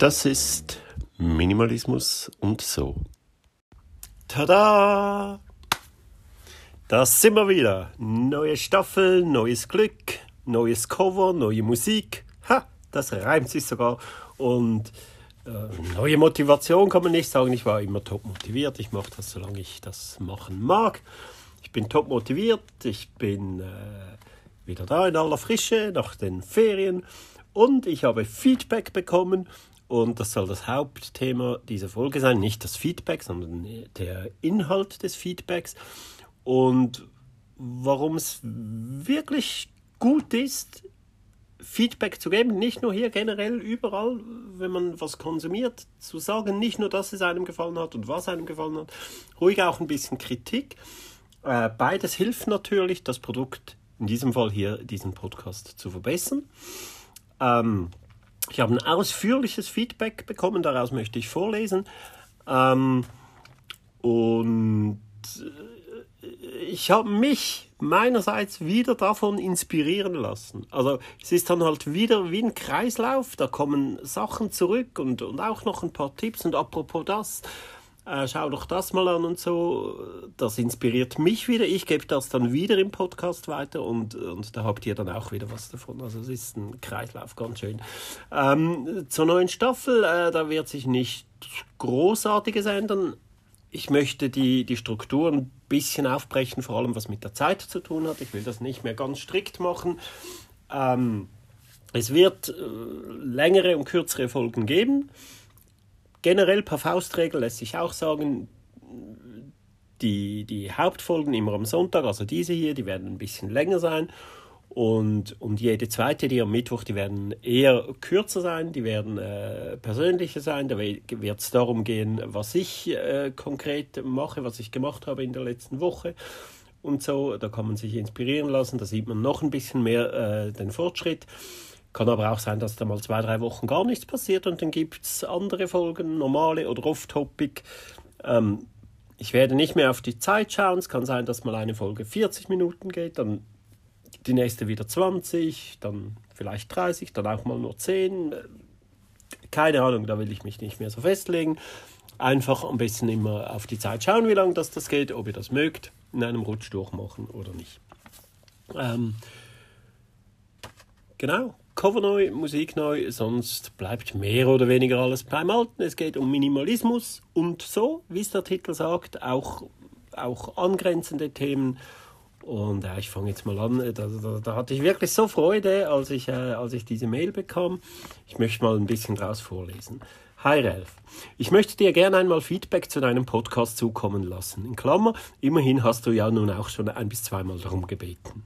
Das ist Minimalismus und so. Tada! Da sind wir wieder. Neue Staffel, neues Glück, neues Cover, neue Musik. Ha, das reimt sich sogar. Und äh, neue Motivation kann man nicht sagen. Ich war immer top motiviert. Ich mache das, solange ich das machen mag. Ich bin top motiviert. Ich bin äh, wieder da in aller Frische nach den Ferien. Und ich habe Feedback bekommen und das soll das Hauptthema dieser Folge sein, nicht das Feedback, sondern der Inhalt des Feedbacks und warum es wirklich gut ist, Feedback zu geben, nicht nur hier generell überall, wenn man was konsumiert, zu sagen, nicht nur, dass es einem gefallen hat und was einem gefallen hat, ruhig auch ein bisschen Kritik. Äh, beides hilft natürlich, das Produkt, in diesem Fall hier diesen Podcast zu verbessern. Ähm, ich habe ein ausführliches Feedback bekommen, daraus möchte ich vorlesen. Ähm, und äh, ich habe mich meinerseits wieder davon inspirieren lassen. Also es ist dann halt wieder wie ein Kreislauf, da kommen Sachen zurück und, und auch noch ein paar Tipps. Und apropos das, äh, schau doch das mal an und so. Das inspiriert mich wieder. Ich gebe das dann wieder im Podcast weiter und, und da habt ihr dann auch wieder was davon. Also es ist ein Kreislauf, ganz schön. Ähm, zur neuen Staffel, äh, da wird sich nicht Großartiges ändern. Ich möchte die, die Struktur ein bisschen aufbrechen, vor allem was mit der Zeit zu tun hat. Ich will das nicht mehr ganz strikt machen. Ähm, es wird äh, längere und kürzere Folgen geben. Generell per Faustregel lässt sich auch sagen, die, die Hauptfolgen immer am Sonntag, also diese hier, die werden ein bisschen länger sein. Und, und jede zweite, die am Mittwoch, die werden eher kürzer sein, die werden äh, persönlicher sein. Da wird es darum gehen, was ich äh, konkret mache, was ich gemacht habe in der letzten Woche und so. Da kann man sich inspirieren lassen, da sieht man noch ein bisschen mehr äh, den Fortschritt. Kann aber auch sein, dass da mal zwei, drei Wochen gar nichts passiert und dann gibt es andere Folgen, normale oder off-topic. Ähm, ich werde nicht mehr auf die Zeit schauen. Es kann sein, dass mal eine Folge 40 Minuten geht, dann die nächste wieder 20, dann vielleicht 30, dann auch mal nur 10. Keine Ahnung, da will ich mich nicht mehr so festlegen. Einfach ein bisschen immer auf die Zeit schauen, wie lange das, das geht, ob ihr das mögt, in einem Rutsch durchmachen oder nicht. Ähm, genau, Cover neu, Musik neu, sonst bleibt mehr oder weniger alles beim Alten. Es geht um Minimalismus und so, wie es der Titel sagt, auch, auch angrenzende Themen. Und ja, ich fange jetzt mal an. Da, da, da, hatte ich wirklich so Freude, als ich, äh, als ich diese Mail bekam. Ich möchte mal ein bisschen draus vorlesen. Hi Ralf, ich möchte dir gerne einmal Feedback zu deinem Podcast zukommen lassen. In Klammer, immerhin hast du ja nun auch schon ein bis zweimal darum gebeten.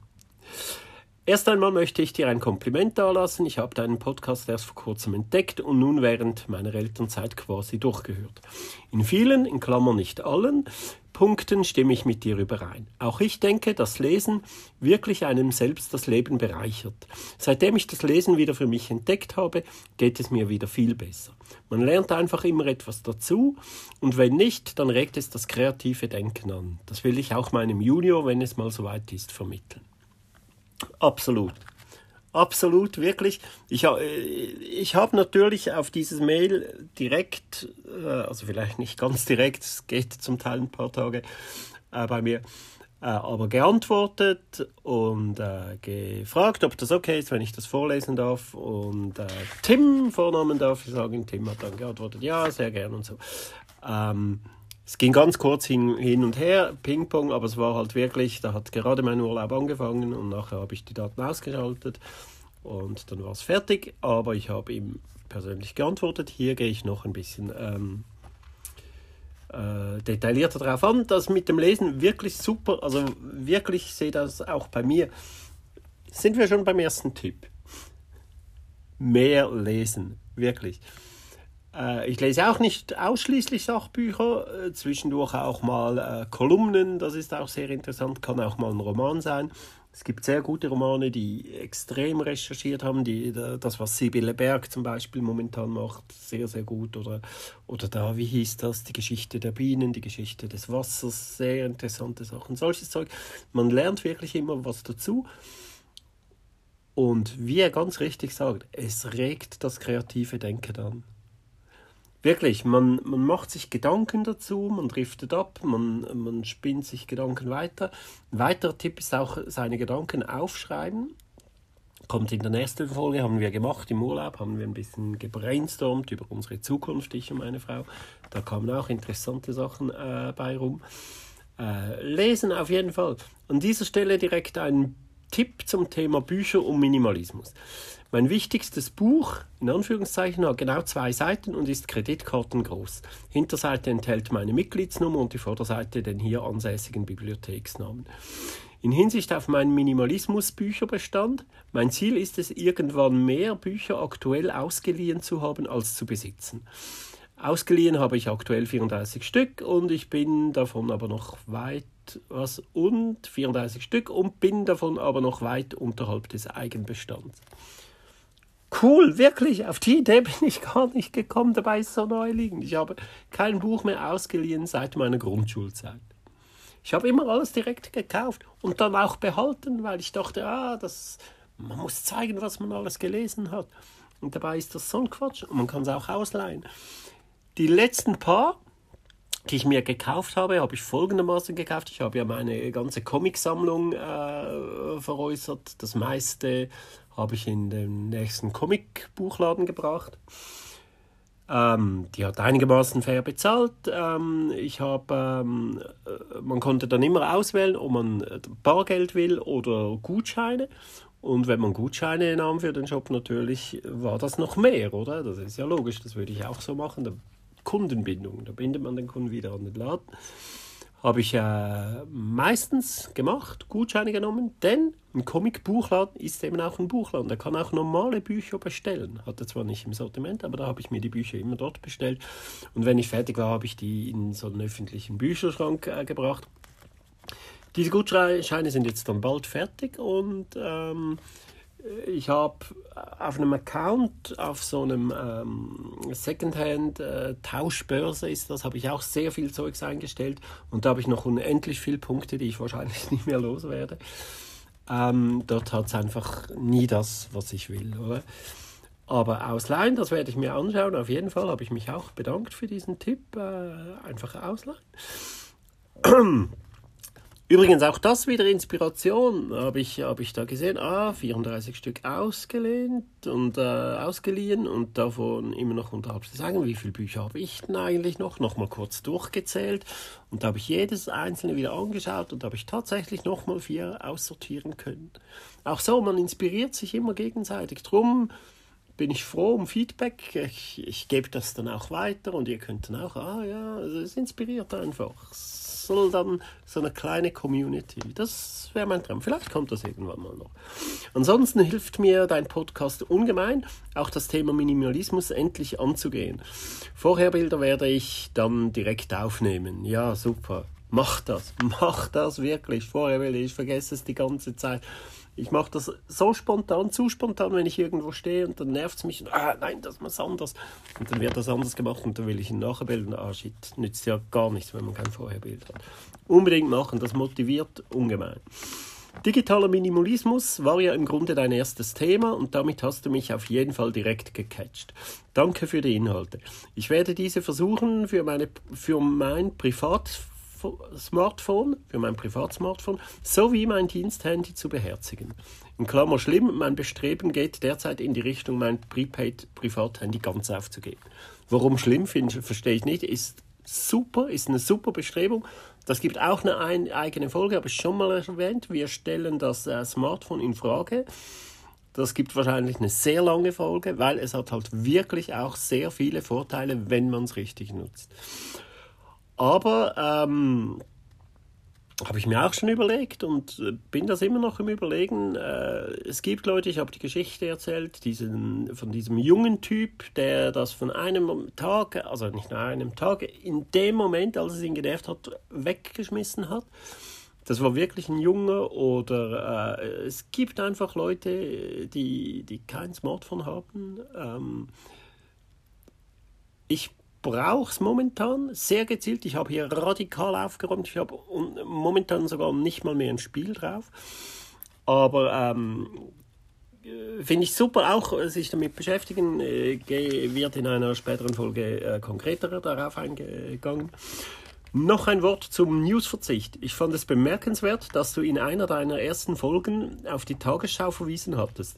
Erst einmal möchte ich dir ein Kompliment dalassen. Ich habe deinen Podcast erst vor kurzem entdeckt und nun während meiner Elternzeit quasi durchgehört. In vielen, in Klammern nicht allen, Punkten stimme ich mit dir überein. Auch ich denke, dass Lesen wirklich einem selbst das Leben bereichert. Seitdem ich das Lesen wieder für mich entdeckt habe, geht es mir wieder viel besser. Man lernt einfach immer etwas dazu und wenn nicht, dann regt es das kreative Denken an. Das will ich auch meinem Junior, wenn es mal soweit ist, vermitteln. Absolut. Absolut, wirklich. Ich, äh, ich habe natürlich auf dieses Mail direkt, äh, also vielleicht nicht ganz direkt, es geht zum Teil ein paar Tage äh, bei mir, aber geantwortet und äh, gefragt, ob das okay ist, wenn ich das vorlesen darf. Und äh, Tim, Vornamen darf ich sagen, Tim hat dann geantwortet, ja, sehr gern und so. Ähm, es ging ganz kurz hin, hin und her, Ping-Pong, aber es war halt wirklich, da hat gerade mein Urlaub angefangen und nachher habe ich die Daten ausgeschaltet und dann war es fertig, aber ich habe ihm persönlich geantwortet. Hier gehe ich noch ein bisschen ähm, äh, detaillierter darauf an. Das mit dem Lesen wirklich super, also wirklich sehe das auch bei mir. Sind wir schon beim ersten Tipp? Mehr lesen, wirklich. Äh, ich lese auch nicht ausschließlich Sachbücher, äh, zwischendurch auch mal äh, Kolumnen, das ist auch sehr interessant, kann auch mal ein Roman sein. Es gibt sehr gute Romane, die extrem recherchiert haben, die, das, was Sibylle Berg zum Beispiel momentan macht, sehr, sehr gut. Oder, oder da, wie hieß das, die Geschichte der Bienen, die Geschichte des Wassers, sehr interessante Sachen. Solches Zeug. Man lernt wirklich immer was dazu. Und wie er ganz richtig sagt, es regt das kreative Denken an wirklich, man, man macht sich Gedanken dazu, man driftet ab, man, man spinnt sich Gedanken weiter. Ein weiterer Tipp ist auch seine Gedanken aufschreiben. Kommt in der nächsten Folge, haben wir gemacht im Urlaub, haben wir ein bisschen gebrainstormt über unsere Zukunft, ich und meine Frau. Da kamen auch interessante Sachen äh, bei rum. Äh, lesen auf jeden Fall. An dieser Stelle direkt ein Tipp zum Thema Bücher und Minimalismus. Mein wichtigstes Buch, in Anführungszeichen, hat genau zwei Seiten und ist kreditkartengroß. Hinterseite enthält meine Mitgliedsnummer und die Vorderseite den hier ansässigen Bibliotheksnamen. In Hinsicht auf meinen Minimalismus-Bücherbestand, mein Ziel ist es, irgendwann mehr Bücher aktuell ausgeliehen zu haben als zu besitzen. Ausgeliehen habe ich aktuell 34 Stück und ich bin davon aber noch weit was und 34 Stück und bin davon aber noch weit unterhalb des Eigenbestands. Cool, wirklich, auf die Idee bin ich gar nicht gekommen, dabei ist so neu liegend. Ich habe kein Buch mehr ausgeliehen seit meiner Grundschulzeit. Ich habe immer alles direkt gekauft und dann auch behalten, weil ich dachte, ah, das, man muss zeigen, was man alles gelesen hat. Und dabei ist das so ein Quatsch und man kann es auch ausleihen. Die letzten paar, die ich mir gekauft habe, habe ich folgendermaßen gekauft. Ich habe ja meine ganze Comicsammlung äh, veräußert. Das meiste habe ich in den nächsten Comicbuchladen gebracht. Ähm, die hat einigermaßen fair bezahlt. Ähm, ich habe, ähm, äh, man konnte dann immer auswählen, ob man Bargeld will oder Gutscheine. Und wenn man Gutscheine nahm für den Shop, natürlich war das noch mehr, oder? Das ist ja logisch, das würde ich auch so machen. Kundenbindung. Da bindet man den Kunden wieder an den Laden. Habe ich äh, meistens gemacht, Gutscheine genommen, denn ein Comic-Buchladen ist eben auch ein Buchladen. Der kann auch normale Bücher bestellen. Hatte zwar nicht im Sortiment, aber da habe ich mir die Bücher immer dort bestellt. Und wenn ich fertig war, habe ich die in so einen öffentlichen Bücherschrank äh, gebracht. Diese Gutscheine sind jetzt dann bald fertig und ähm, ich habe auf einem Account, auf so einem ähm, Secondhand-Tauschbörse äh, ist das, habe ich auch sehr viel Zeugs eingestellt und da habe ich noch unendlich viele Punkte, die ich wahrscheinlich nicht mehr loswerde. Ähm, dort hat es einfach nie das, was ich will, oder? Aber ausleihen, das werde ich mir anschauen. Auf jeden Fall habe ich mich auch bedankt für diesen Tipp. Äh, einfach ausleihen. Übrigens auch das wieder Inspiration, habe ich, hab ich da gesehen. Ah, 34 Stück ausgelehnt und äh, ausgeliehen und davon immer noch unterhalb zu sagen, wie viele Bücher habe ich denn eigentlich noch? Nochmal kurz durchgezählt und da habe ich jedes einzelne wieder angeschaut und da habe ich tatsächlich nochmal vier aussortieren können. Auch so, man inspiriert sich immer gegenseitig. Drum bin ich froh um Feedback. Ich, ich gebe das dann auch weiter und ihr könnt dann auch, ah ja, es inspiriert einfach soll dann so eine kleine Community. Das wäre mein Traum. Vielleicht kommt das irgendwann mal noch. Ansonsten hilft mir dein Podcast ungemein, auch das Thema Minimalismus endlich anzugehen. Vorherbilder werde ich dann direkt aufnehmen. Ja, super. Mach das, mach das wirklich. Vorherbilder, ich vergesse es die ganze Zeit. Ich mache das so spontan, zu spontan, wenn ich irgendwo stehe und dann nervt es mich. Ah, nein, das muss anders. Und dann wird das anders gemacht und dann will ich ihn nachbilden. Ah, shit, nützt ja gar nichts, wenn man kein Vorherbild hat. Unbedingt machen, das motiviert ungemein. Digitaler Minimalismus war ja im Grunde dein erstes Thema und damit hast du mich auf jeden Fall direkt gecatcht. Danke für die Inhalte. Ich werde diese versuchen für, meine, für mein Privat Smartphone, für mein Privatsmartphone, sowie mein Diensthandy zu beherzigen. In Klammer schlimm, mein Bestreben geht derzeit in die Richtung, mein Prepaid-Privathandy ganz aufzugeben. Warum schlimm, finde, verstehe ich nicht, ist super, ist eine super Bestrebung. Das gibt auch eine ein, eigene Folge, habe ich schon mal erwähnt. Wir stellen das äh, Smartphone in Frage. Das gibt wahrscheinlich eine sehr lange Folge, weil es hat halt wirklich auch sehr viele Vorteile, wenn man es richtig nutzt. Aber ähm, habe ich mir auch schon überlegt und äh, bin das immer noch im Überlegen. Äh, es gibt Leute, ich habe die Geschichte erzählt, diesen, von diesem jungen Typ, der das von einem Tag, also nicht nur einem Tag, in dem Moment, als es ihn genervt hat, weggeschmissen hat. Das war wirklich ein Junge oder äh, es gibt einfach Leute, die, die kein Smartphone haben. Ähm, ich brauche es momentan sehr gezielt. Ich habe hier radikal aufgeräumt. Ich habe momentan sogar nicht mal mehr ein Spiel drauf. Aber ähm, finde ich super, auch äh, sich damit beschäftigen, äh, wird in einer späteren Folge äh, konkreter darauf eingegangen. Noch ein Wort zum Newsverzicht. Ich fand es bemerkenswert, dass du in einer deiner ersten Folgen auf die Tagesschau verwiesen hattest.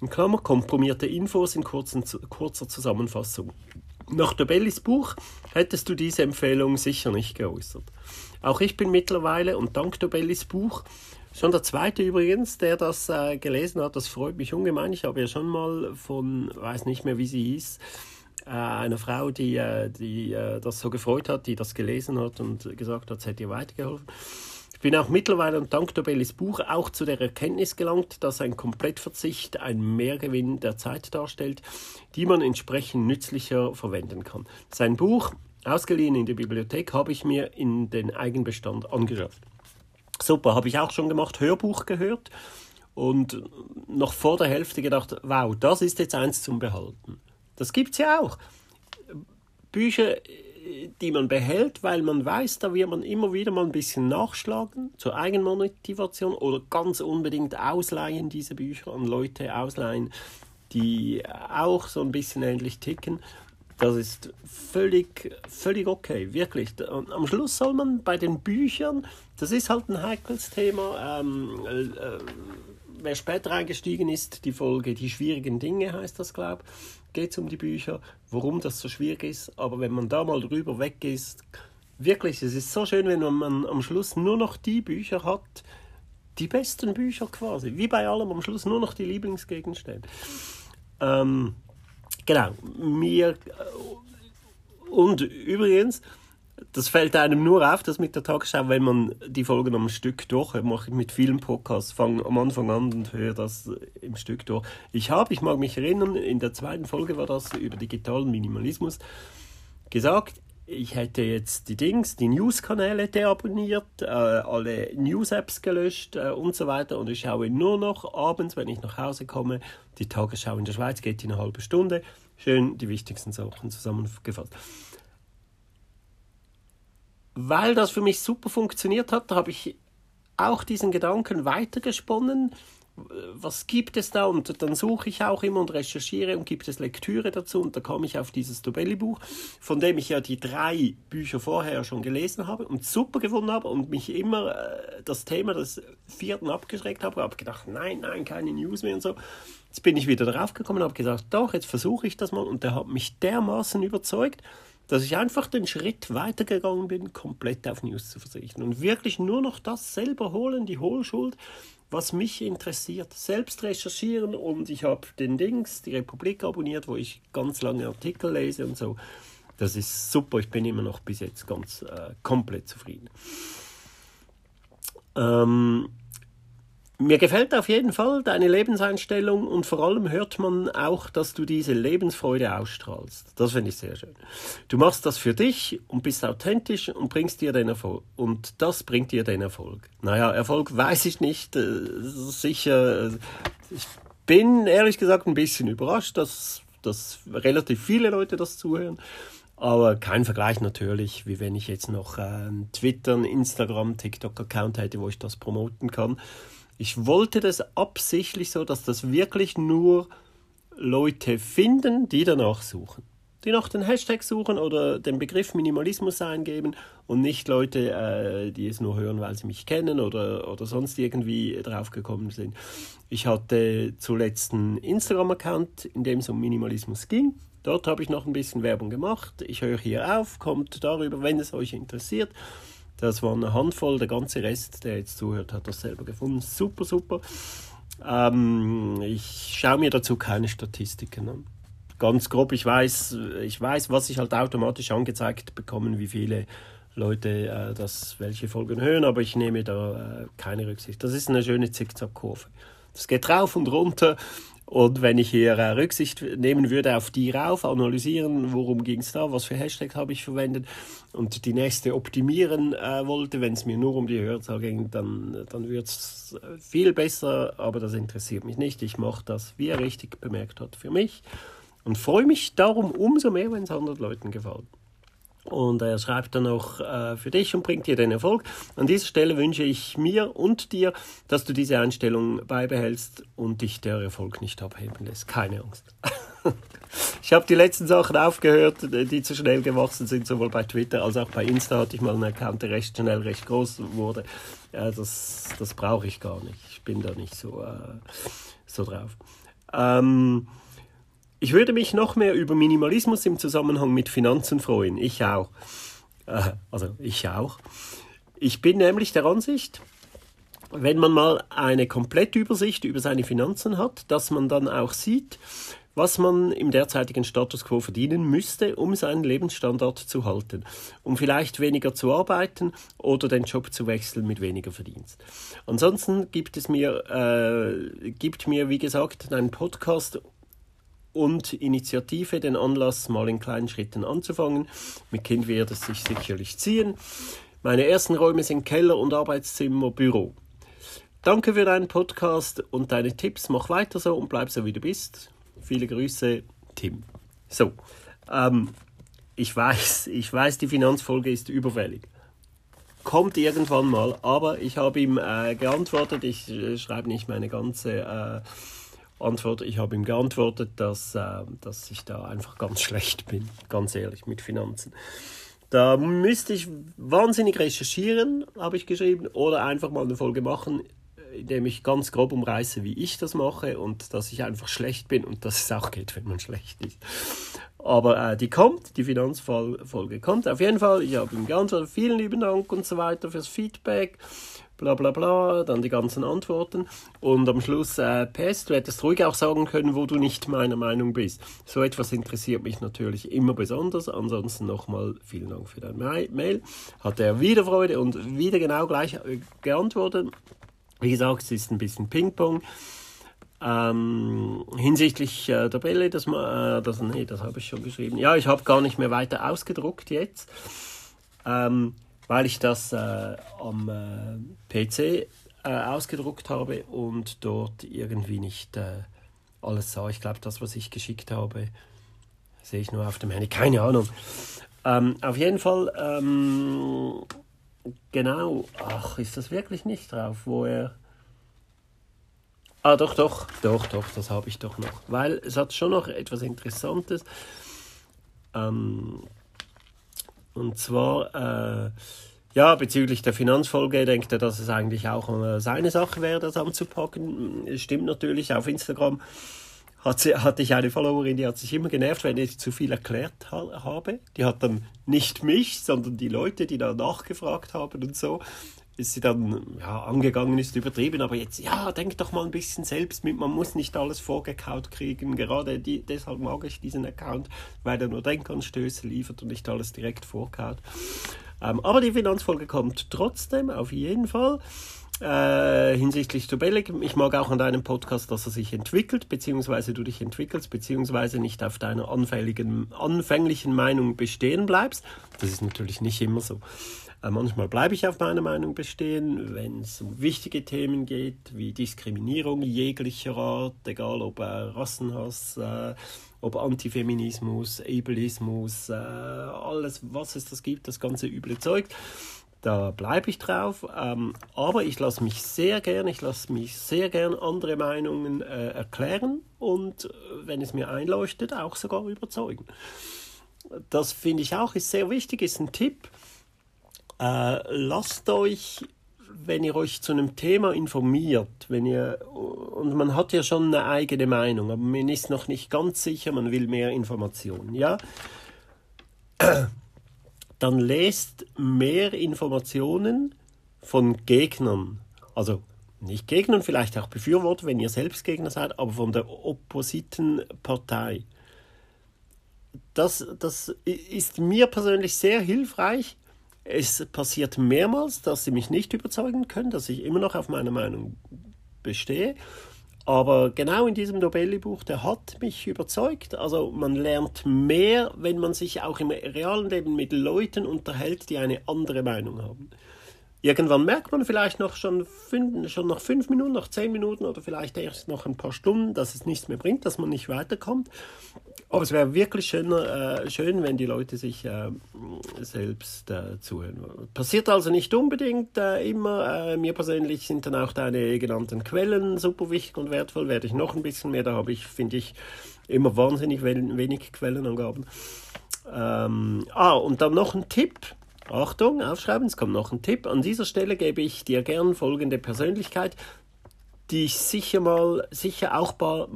In Klammer komprimierte Infos in kurzen, kurzer Zusammenfassung. Nach Dobellis Buch hättest du diese Empfehlung sicher nicht geäußert. Auch ich bin mittlerweile und dank Dobellis Buch Schon der zweite übrigens, der das äh, gelesen hat, das freut mich ungemein. Ich habe ja schon mal von, weiß nicht mehr, wie sie hieß, äh, einer Frau, die, äh, die äh, das so gefreut hat, die das gelesen hat und gesagt hat, es hätte ihr weitergeholfen. Bin auch mittlerweile dank Dobellis Buch auch zu der Erkenntnis gelangt, dass ein Komplettverzicht ein Mehrgewinn der Zeit darstellt, die man entsprechend nützlicher verwenden kann. Sein Buch, ausgeliehen in der Bibliothek, habe ich mir in den Eigenbestand angeschafft. Super, habe ich auch schon gemacht, Hörbuch gehört und noch vor der Hälfte gedacht, wow, das ist jetzt eins zum Behalten. Das gibt es ja auch. Bücher, die man behält, weil man weiß, da wird man immer wieder mal ein bisschen nachschlagen zur Eigenmotivation oder ganz unbedingt ausleihen, diese Bücher an Leute ausleihen, die auch so ein bisschen ähnlich ticken. Das ist völlig, völlig okay, wirklich. Am Schluss soll man bei den Büchern, das ist halt ein heikles Thema, ähm, äh, wer später eingestiegen ist, die Folge Die schwierigen Dinge heißt das, glaube ich, geht es um die Bücher, warum das so schwierig ist. Aber wenn man da mal drüber weg ist, wirklich, es ist so schön, wenn man am Schluss nur noch die Bücher hat, die besten Bücher quasi, wie bei allem, am Schluss nur noch die Lieblingsgegenstände. Ähm, Genau, mir äh, und übrigens, das fällt einem nur auf, das mit der Tagesschau, wenn man die Folgen am Stück durch, mache ich mit vielen Podcasts, fange am Anfang an und höre das im Stück durch. Ich habe, ich mag mich erinnern, in der zweiten Folge war das über digitalen Minimalismus gesagt, ich hätte jetzt die Dings, die News-Kanäle deabonniert, äh, alle News-Apps gelöscht äh, und so weiter und ich schaue nur noch abends, wenn ich nach Hause komme, die Tagesschau in der Schweiz geht in eine halbe Stunde. Schön die wichtigsten Sachen zusammengefasst. Weil das für mich super funktioniert hat, habe ich auch diesen Gedanken weitergesponnen was gibt es da? Und dann suche ich auch immer und recherchiere und gibt es Lektüre dazu. Und da komme ich auf dieses Dobelli-Buch, von dem ich ja die drei Bücher vorher schon gelesen habe und super gefunden habe und mich immer äh, das Thema des vierten abgeschreckt habe. habe gedacht, nein, nein, keine News mehr und so. Jetzt bin ich wieder drauf gekommen und habe gesagt, doch, jetzt versuche ich das mal. Und der hat mich dermaßen überzeugt, dass ich einfach den Schritt weitergegangen bin, komplett auf News zu verzichten und wirklich nur noch das selber holen, die Hohlschuld was mich interessiert. Selbst recherchieren und ich habe den Dings, die Republik abonniert, wo ich ganz lange Artikel lese und so. Das ist super, ich bin immer noch bis jetzt ganz äh, komplett zufrieden. Ähm, mir gefällt auf jeden Fall deine Lebenseinstellung und vor allem hört man auch, dass du diese Lebensfreude ausstrahlst. Das finde ich sehr schön. Du machst das für dich und bist authentisch und bringst dir den Erfolg. Und das bringt dir den Erfolg. Naja, Erfolg weiß ich nicht. Äh, sicher, äh, ich bin ehrlich gesagt ein bisschen überrascht, dass, dass relativ viele Leute das zuhören. Aber kein Vergleich natürlich, wie wenn ich jetzt noch einen Twitter, einen Instagram, TikTok-Account hätte, wo ich das promoten kann. Ich wollte das absichtlich so, dass das wirklich nur Leute finden, die danach suchen. Die nach den Hashtag suchen oder den Begriff Minimalismus eingeben und nicht Leute, äh, die es nur hören, weil sie mich kennen oder, oder sonst irgendwie draufgekommen sind. Ich hatte zuletzt einen Instagram-Account, in dem es um Minimalismus ging. Dort habe ich noch ein bisschen Werbung gemacht. Ich höre hier auf, kommt darüber, wenn es euch interessiert. Das war eine Handvoll, der ganze Rest, der jetzt zuhört, hat das selber gefunden. Super, super. Ähm, ich schaue mir dazu keine Statistiken an. Ganz grob, ich weiß, ich weiß, was ich halt automatisch angezeigt bekomme, wie viele Leute äh, das, welche Folgen hören, aber ich nehme da äh, keine Rücksicht. Das ist eine schöne Zickzack-Kurve. Das geht rauf und runter und wenn ich hier äh, Rücksicht nehmen würde auf die rauf, analysieren, worum ging es da, was für Hashtags habe ich verwendet und die nächste optimieren äh, wollte, wenn es mir nur um die Hörzahl ging, dann, dann wird es äh, viel besser, aber das interessiert mich nicht. Ich mache das, wie er richtig bemerkt hat, für mich und freue mich darum umso mehr, wenn es anderen Leuten gefällt. Und er schreibt dann auch äh, für dich und bringt dir den Erfolg. An dieser Stelle wünsche ich mir und dir, dass du diese Einstellung beibehältst und dich der Erfolg nicht abheben lässt. Keine Angst. ich habe die letzten Sachen aufgehört, die zu schnell gewachsen sind, sowohl bei Twitter als auch bei Insta hatte ich mal einen Account, der recht schnell recht groß wurde. Ja, das das brauche ich gar nicht. Ich bin da nicht so, äh, so drauf. Ähm, ich würde mich noch mehr über Minimalismus im Zusammenhang mit Finanzen freuen. Ich auch. Äh, also ich auch. Ich bin nämlich der Ansicht, wenn man mal eine Komplettübersicht über seine Finanzen hat, dass man dann auch sieht, was man im derzeitigen Status quo verdienen müsste, um seinen Lebensstandard zu halten, um vielleicht weniger zu arbeiten oder den Job zu wechseln mit weniger Verdienst. Ansonsten gibt es mir, äh, gibt mir wie gesagt, einen Podcast und Initiative den Anlass, mal in kleinen Schritten anzufangen. Mit Kind wird es sich sicherlich ziehen. Meine ersten Räume sind Keller und Arbeitszimmer, Büro. Danke für deinen Podcast und deine Tipps. Mach weiter so und bleib so, wie du bist. Viele Grüße, Tim. So, ähm, ich weiß, ich weiß, die Finanzfolge ist überfällig. Kommt irgendwann mal, aber ich habe ihm äh, geantwortet. Ich äh, schreibe nicht meine ganze äh, Antwort. Ich habe ihm geantwortet, dass, äh, dass ich da einfach ganz schlecht bin, ganz ehrlich, mit Finanzen. Da müsste ich wahnsinnig recherchieren, habe ich geschrieben, oder einfach mal eine Folge machen, indem ich ganz grob umreiße, wie ich das mache und dass ich einfach schlecht bin und dass es auch geht, wenn man schlecht ist. Aber äh, die kommt, die Finanzfolge kommt. Auf jeden Fall, ich habe ihm geantwortet, vielen lieben Dank und so weiter fürs Feedback bla bla bla, dann die ganzen Antworten und am Schluss äh, PS, du hättest ruhig auch sagen können, wo du nicht meiner Meinung bist. So etwas interessiert mich natürlich immer besonders. Ansonsten nochmal vielen Dank für dein Mail. Hat er wieder Freude und wieder genau gleich äh, geantwortet. Wie gesagt, es ist ein bisschen Ping-Pong. Ähm, hinsichtlich äh, Tabelle, das, äh, das, nee, das habe ich schon geschrieben. Ja, ich habe gar nicht mehr weiter ausgedruckt jetzt. Ähm, weil ich das äh, am äh, PC äh, ausgedruckt habe und dort irgendwie nicht äh, alles sah. Ich glaube, das, was ich geschickt habe, sehe ich nur auf dem Handy. Keine Ahnung. Ähm, auf jeden Fall, ähm, genau. Ach, ist das wirklich nicht drauf, wo er. Ah, doch, doch, doch, doch, das habe ich doch noch. Weil es hat schon noch etwas Interessantes. Ähm, und zwar, äh, ja, bezüglich der Finanzfolge denkt er, dass es eigentlich auch äh, seine Sache wäre, das anzupacken. Stimmt natürlich, auf Instagram hat sie, hatte ich eine Followerin, die hat sich immer genervt, wenn ich zu viel erklärt ha habe. Die hat dann nicht mich, sondern die Leute, die da nachgefragt haben und so ist sie dann ja, angegangen, ist übertrieben, aber jetzt, ja, denk doch mal ein bisschen selbst mit, man muss nicht alles vorgekaut kriegen, gerade die, deshalb mag ich diesen Account, weil er nur Denkanstöße liefert und nicht alles direkt vorkaut. Ähm, aber die Finanzfolge kommt trotzdem, auf jeden Fall. Äh, hinsichtlich Tabelle, ich mag auch an deinem Podcast, dass er sich entwickelt, beziehungsweise du dich entwickelst, beziehungsweise nicht auf deiner anfänglichen Meinung bestehen bleibst. Das ist natürlich nicht immer so. Äh, manchmal bleibe ich auf meiner Meinung bestehen, wenn es um wichtige Themen geht, wie Diskriminierung jeglicher Art, egal ob äh, Rassenhass, äh, ob Antifeminismus, Ableismus, äh, alles, was es das gibt, das ganze üble Zeug. Da bleibe ich drauf, ähm, aber ich lasse mich sehr gern, ich lasse mich sehr gern andere Meinungen äh, erklären und äh, wenn es mir einleuchtet, auch sogar überzeugen. Das finde ich auch ist sehr wichtig, ist ein Tipp äh, lasst euch, wenn ihr euch zu einem Thema informiert, wenn ihr, und man hat ja schon eine eigene Meinung, aber man ist noch nicht ganz sicher, man will mehr Informationen, ja? Dann lest mehr Informationen von Gegnern. Also nicht Gegnern, vielleicht auch Befürworter, wenn ihr selbst Gegner seid, aber von der oppositen Partei. Das, das ist mir persönlich sehr hilfreich, es passiert mehrmals, dass sie mich nicht überzeugen können, dass ich immer noch auf meiner Meinung bestehe. Aber genau in diesem Nobelli-Buch, der hat mich überzeugt. Also man lernt mehr, wenn man sich auch im realen Leben mit Leuten unterhält, die eine andere Meinung haben. Irgendwann merkt man vielleicht noch schon, fünf, schon nach fünf Minuten, nach zehn Minuten oder vielleicht erst noch ein paar Stunden, dass es nichts mehr bringt, dass man nicht weiterkommt. Aber es wäre wirklich schöner, äh, schön, wenn die Leute sich äh, selbst äh, zuhören. Passiert also nicht unbedingt äh, immer. Äh, mir persönlich sind dann auch deine genannten Quellen super wichtig und wertvoll. Werde ich noch ein bisschen mehr. Da habe ich, finde ich, immer wahnsinnig wenig Quellenangaben. Ähm, ah, und dann noch ein Tipp. Achtung, aufschreiben, es kommt noch ein Tipp. An dieser Stelle gebe ich dir gern folgende Persönlichkeit die ich sicher mal, sicher auch, bald,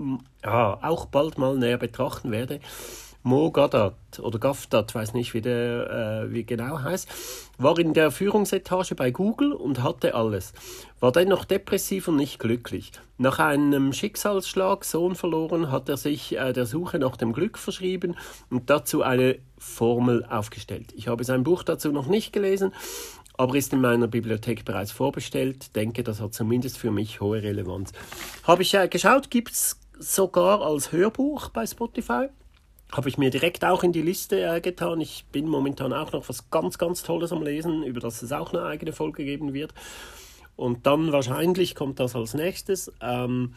ja, auch bald mal näher betrachten werde. Mo Gaddad oder Gafdat, weiß nicht, wie der äh, wie genau heißt, war in der Führungsetage bei Google und hatte alles, war dennoch depressiv und nicht glücklich. Nach einem Schicksalsschlag, Sohn verloren, hat er sich äh, der Suche nach dem Glück verschrieben und dazu eine Formel aufgestellt. Ich habe sein Buch dazu noch nicht gelesen, aber ist in meiner Bibliothek bereits vorbestellt. Denke, das hat zumindest für mich hohe Relevanz. Habe ich äh, geschaut, gibt es sogar als Hörbuch bei Spotify. Habe ich mir direkt auch in die Liste äh, getan. Ich bin momentan auch noch was ganz, ganz Tolles am Lesen, über das es auch eine eigene Folge geben wird. Und dann wahrscheinlich kommt das als nächstes. Ähm,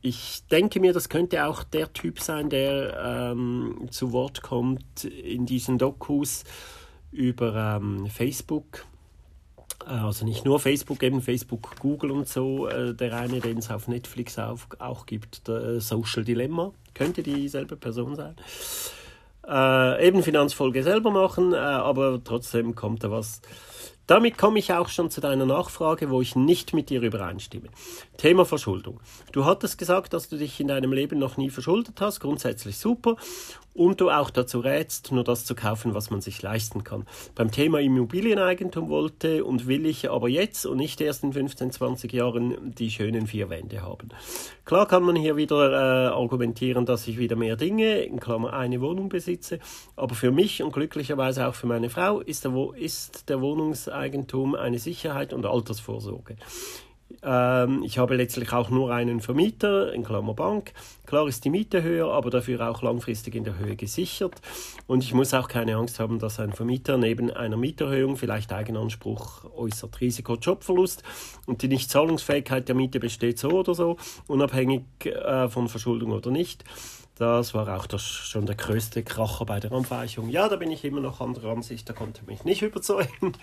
ich denke mir, das könnte auch der Typ sein, der ähm, zu Wort kommt in diesen Dokus über ähm, Facebook also nicht nur Facebook, eben Facebook, Google und so, äh, der eine, den es auf Netflix auch, auch gibt, der äh, Social Dilemma, könnte dieselbe Person sein. Äh, eben Finanzfolge selber machen, äh, aber trotzdem kommt da was damit komme ich auch schon zu deiner Nachfrage, wo ich nicht mit dir übereinstimme. Thema Verschuldung. Du hattest gesagt, dass du dich in deinem Leben noch nie verschuldet hast, grundsätzlich super, und du auch dazu rätst, nur das zu kaufen, was man sich leisten kann. Beim Thema Immobilieneigentum wollte und will ich aber jetzt und nicht erst in 15, 20 Jahren die schönen vier Wände haben. Klar kann man hier wieder äh, argumentieren, dass ich wieder mehr Dinge, in Klammer eine Wohnung besitze, aber für mich und glücklicherweise auch für meine Frau ist der, ist der Wohnungs Eigentum eine Sicherheit und Altersvorsorge. Ähm, ich habe letztlich auch nur einen Vermieter, in Klammer Bank. Klar ist die Miete höher, aber dafür auch langfristig in der Höhe gesichert. Und ich muss auch keine Angst haben, dass ein Vermieter neben einer Mieterhöhung, vielleicht Eigenanspruch, äußert Risiko Jobverlust und die Nichtzahlungsfähigkeit der Miete besteht so oder so, unabhängig äh, von Verschuldung oder nicht. Das war auch das, schon der größte Kracher bei der Anweichung. Ja, da bin ich immer noch anderer Ansicht, da konnte mich nicht überzeugen.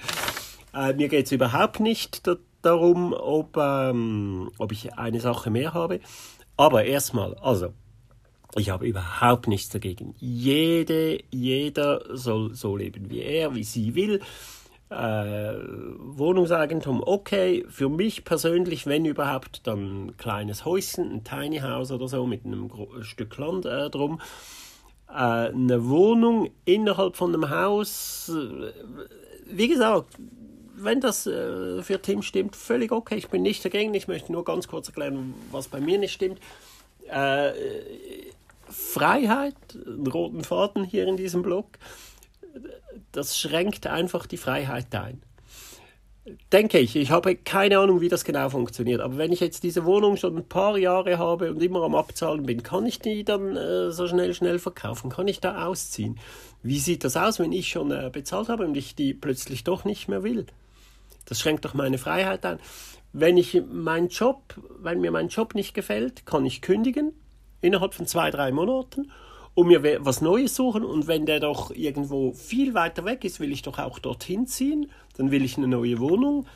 Äh, mir geht es überhaupt nicht da, darum, ob, ähm, ob ich eine Sache mehr habe. Aber erstmal, also, ich habe überhaupt nichts dagegen. Jede, jeder soll so leben, wie er, wie sie will. Äh, Wohnungseigentum, okay. Für mich persönlich, wenn überhaupt, dann ein kleines Häuschen, ein Tiny House oder so mit einem Stück Land äh, drum. Äh, eine Wohnung innerhalb von einem Haus, äh, wie gesagt, wenn das äh, für Tim stimmt, völlig okay. Ich bin nicht dagegen. Ich möchte nur ganz kurz erklären, was bei mir nicht stimmt. Äh, Freiheit, einen roten Faden hier in diesem Blog, das schränkt einfach die Freiheit ein. Denke ich. Ich habe keine Ahnung, wie das genau funktioniert. Aber wenn ich jetzt diese Wohnung schon ein paar Jahre habe und immer am Abzahlen bin, kann ich die dann äh, so schnell, schnell verkaufen? Kann ich da ausziehen? Wie sieht das aus, wenn ich schon äh, bezahlt habe und ich die plötzlich doch nicht mehr will? Das schränkt doch meine Freiheit ein. Wenn ich meinen Job, wenn mir mein Job nicht gefällt, kann ich kündigen innerhalb von zwei, drei Monaten und mir was Neues suchen. Und wenn der doch irgendwo viel weiter weg ist, will ich doch auch dorthin ziehen. Dann will ich eine neue Wohnung.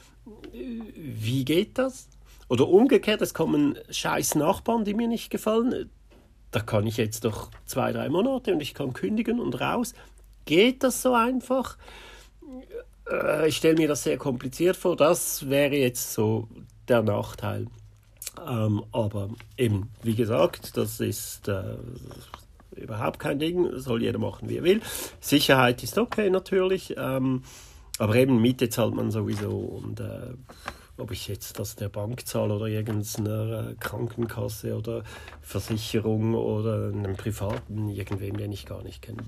Wie geht das? Oder umgekehrt, es kommen scheiß Nachbarn, die mir nicht gefallen. Da kann ich jetzt doch zwei, drei Monate und ich kann kündigen und raus. Geht das so einfach? Äh, ich stelle mir das sehr kompliziert vor. Das wäre jetzt so der Nachteil. Ähm, aber eben, wie gesagt, das ist äh, überhaupt kein Ding. Soll jeder machen, wie er will. Sicherheit ist okay natürlich. Ähm, aber eben Miete zahlt man sowieso und äh, ob ich jetzt das der Bank zahle oder irgendeiner äh, Krankenkasse oder Versicherung oder einem privaten, irgendwem, den ich gar nicht kenne.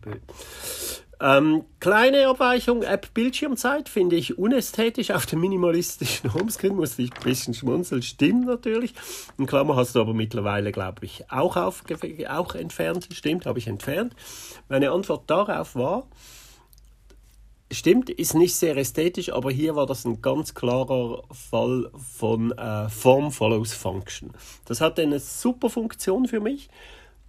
Ähm, kleine Abweichung, App Bildschirmzeit finde ich unästhetisch. Auf dem minimalistischen Homescreen musste ich ein bisschen schmunzeln. Stimmt natürlich. In Klammer hast du aber mittlerweile, glaube ich, auch, auch entfernt. Stimmt, habe ich entfernt. Meine Antwort darauf war, stimmt, ist nicht sehr ästhetisch, aber hier war das ein ganz klarer Fall von äh, Form follows Function. Das hatte eine super Funktion für mich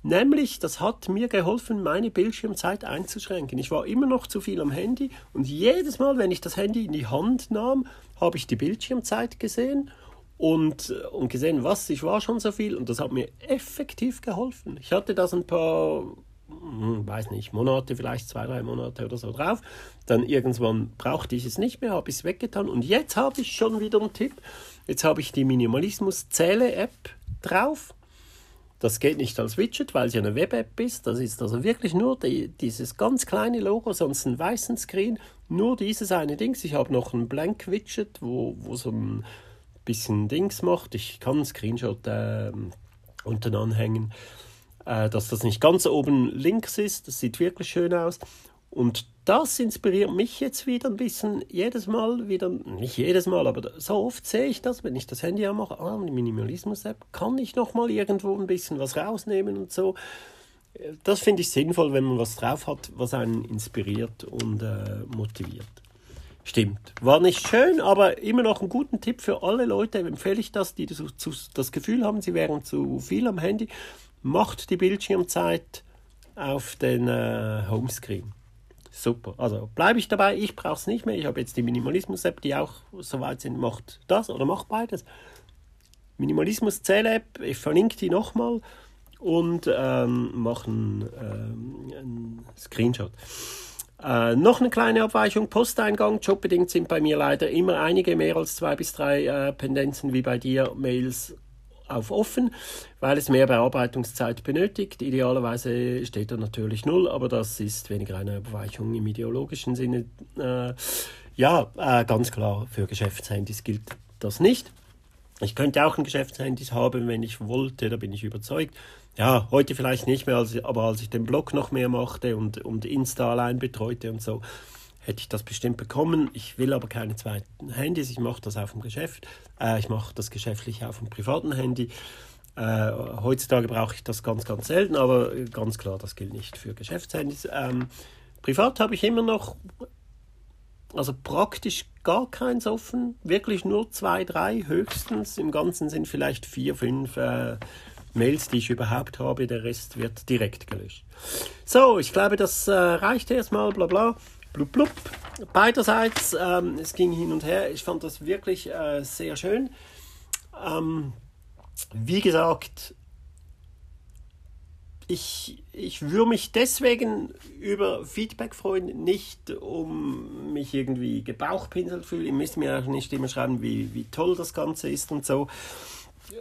Nämlich, das hat mir geholfen, meine Bildschirmzeit einzuschränken. Ich war immer noch zu viel am Handy und jedes Mal, wenn ich das Handy in die Hand nahm, habe ich die Bildschirmzeit gesehen und, und gesehen, was, ich war schon so viel und das hat mir effektiv geholfen. Ich hatte das ein paar, hm, weiß nicht, Monate, vielleicht zwei, drei Monate oder so drauf. Dann irgendwann brauchte ich es nicht mehr, habe ich es weggetan und jetzt habe ich schon wieder einen Tipp. Jetzt habe ich die Minimalismus-Zähle-App drauf. Das geht nicht als Widget, weil es ja eine Web-App ist. Das ist also wirklich nur die, dieses ganz kleine Logo, sonst ein weißen Screen. Nur dieses eine Dings. Ich habe noch ein Blank-Widget, wo, wo so ein bisschen Dings macht. Ich kann einen Screenshot äh, unten anhängen, äh, dass das nicht ganz oben links ist. Das sieht wirklich schön aus. Und das inspiriert mich jetzt wieder ein bisschen, jedes Mal wieder, nicht jedes Mal, aber so oft sehe ich das, wenn ich das Handy anmache, ah, die Minimalismus-App, kann ich nochmal irgendwo ein bisschen was rausnehmen und so. Das finde ich sinnvoll, wenn man was drauf hat, was einen inspiriert und äh, motiviert. Stimmt. War nicht schön, aber immer noch ein guter Tipp für alle Leute. Empfehle ich das, die das Gefühl haben, sie wären zu viel am Handy. Macht die Bildschirmzeit auf den äh, Homescreen. Super. Also bleibe ich dabei. Ich brauche es nicht mehr. Ich habe jetzt die Minimalismus-App, die auch soweit sind, macht das oder macht beides. Minimalismus-Zähl-App, ich verlinke die nochmal und ähm, mache einen, ähm, einen Screenshot. Äh, noch eine kleine Abweichung, Posteingang, jobbedingt sind bei mir leider immer einige mehr als zwei bis drei äh, Pendenzen wie bei dir, Mails auf offen, weil es mehr Bearbeitungszeit benötigt. Idealerweise steht da natürlich null, aber das ist weniger eine Abweichung im ideologischen Sinne. Äh, ja, äh, ganz klar, für Geschäftshandys gilt das nicht. Ich könnte auch ein Geschäftshandy haben, wenn ich wollte, da bin ich überzeugt. Ja, heute vielleicht nicht mehr, als, aber als ich den Blog noch mehr machte und, und Insta allein betreute und so, hätte ich das bestimmt bekommen. Ich will aber keine zweiten Handys, ich mache das auf dem Geschäft. Äh, ich mache das geschäftlich auf dem privaten Handy. Äh, heutzutage brauche ich das ganz, ganz selten, aber ganz klar, das gilt nicht für Geschäftshandys. Ähm, privat habe ich immer noch also praktisch gar keins offen, wirklich nur zwei, drei höchstens. Im Ganzen sind vielleicht vier, fünf äh, Mails, die ich überhaupt habe. Der Rest wird direkt gelöscht. So, ich glaube, das äh, reicht erstmal, bla bla. Blub, blub. Beiderseits, ähm, es ging hin und her. Ich fand das wirklich äh, sehr schön. Ähm, wie gesagt, ich, ich würde mich deswegen über Feedback freuen, nicht um mich irgendwie gebauchpinselt fühlen. Ihr müsst mir auch nicht immer schreiben, wie, wie toll das Ganze ist und so.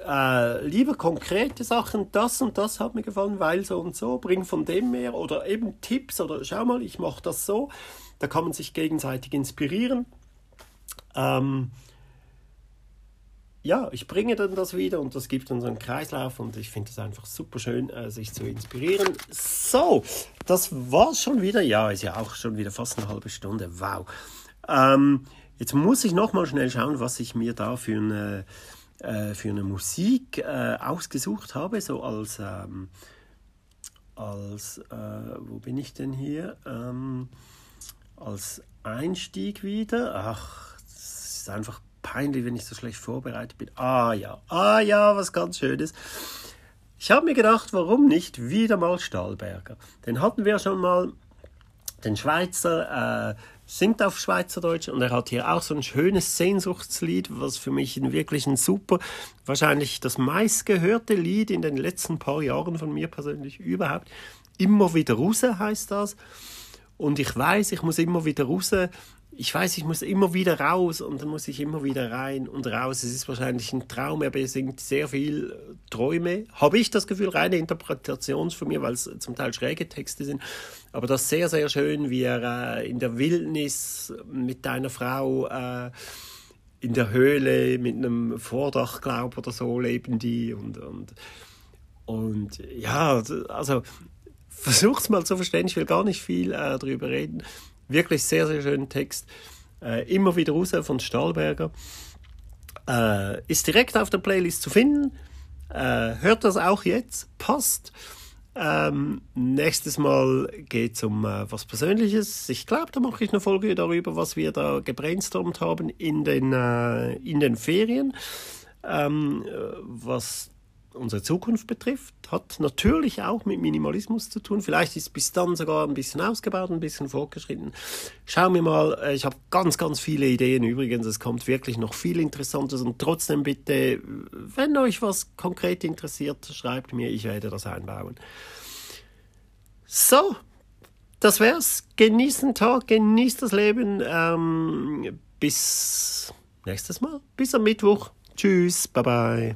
Äh, lieber konkrete Sachen, das und das hat mir gefallen, weil so und so, bring von dem mehr oder eben Tipps oder schau mal, ich mache das so. Da kann man sich gegenseitig inspirieren. Ähm, ja, ich bringe dann das wieder und das gibt uns einen Kreislauf und ich finde es einfach super schön, äh, sich zu inspirieren. So, das war's schon wieder. Ja, ist ja auch schon wieder fast eine halbe Stunde. Wow. Ähm, jetzt muss ich noch mal schnell schauen, was ich mir da für eine, äh, für eine Musik äh, ausgesucht habe, so als, ähm, als äh, wo bin ich denn hier? Ähm, als Einstieg wieder. Ach, das ist einfach peinlich, wenn ich so schlecht vorbereitet bin. Ah ja, ah ja, was ganz Schönes. Ich habe mir gedacht, warum nicht wieder mal Stahlberger? Den hatten wir schon mal, den Schweizer, äh, singt auf Schweizerdeutsch und er hat hier auch so ein schönes Sehnsuchtslied, was für mich wirklich ein super, wahrscheinlich das meistgehörte Lied in den letzten paar Jahren von mir persönlich überhaupt. Immer wieder raus heißt das. Und ich weiß, ich muss immer wieder raus, ich weiß, ich muss immer wieder raus und dann muss ich immer wieder rein und raus. Es ist wahrscheinlich ein Traum, er besingt sehr viel äh, Träume. Habe ich das Gefühl, reine Interpretation von mir, weil es zum Teil schräge Texte sind. Aber das ist sehr, sehr schön, wie er äh, in der Wildnis mit deiner Frau äh, in der Höhle mit einem Vordach, glaube oder so, leben die und, und, und ja, also versucht's mal zu verstehen. Ich will gar nicht viel äh, darüber reden. Wirklich sehr, sehr schönen Text. Äh, immer wieder raus von Stahlberger. Äh, ist direkt auf der Playlist zu finden. Äh, hört das auch jetzt. Passt. Ähm, nächstes Mal geht es um äh, was Persönliches. Ich glaube, da mache ich eine Folge darüber, was wir da gebrainstormt haben in den, äh, in den Ferien. Ähm, was unsere Zukunft betrifft, hat natürlich auch mit Minimalismus zu tun. Vielleicht ist bis dann sogar ein bisschen ausgebaut, ein bisschen fortgeschritten. Schauen wir mal, äh, ich habe ganz, ganz viele Ideen übrigens. Es kommt wirklich noch viel Interessantes und trotzdem bitte, wenn euch was konkret interessiert, schreibt mir, ich werde das einbauen. So, das wär's. Genießt den Tag, genießt das Leben. Ähm, bis nächstes Mal. Bis am Mittwoch. Tschüss, bye bye.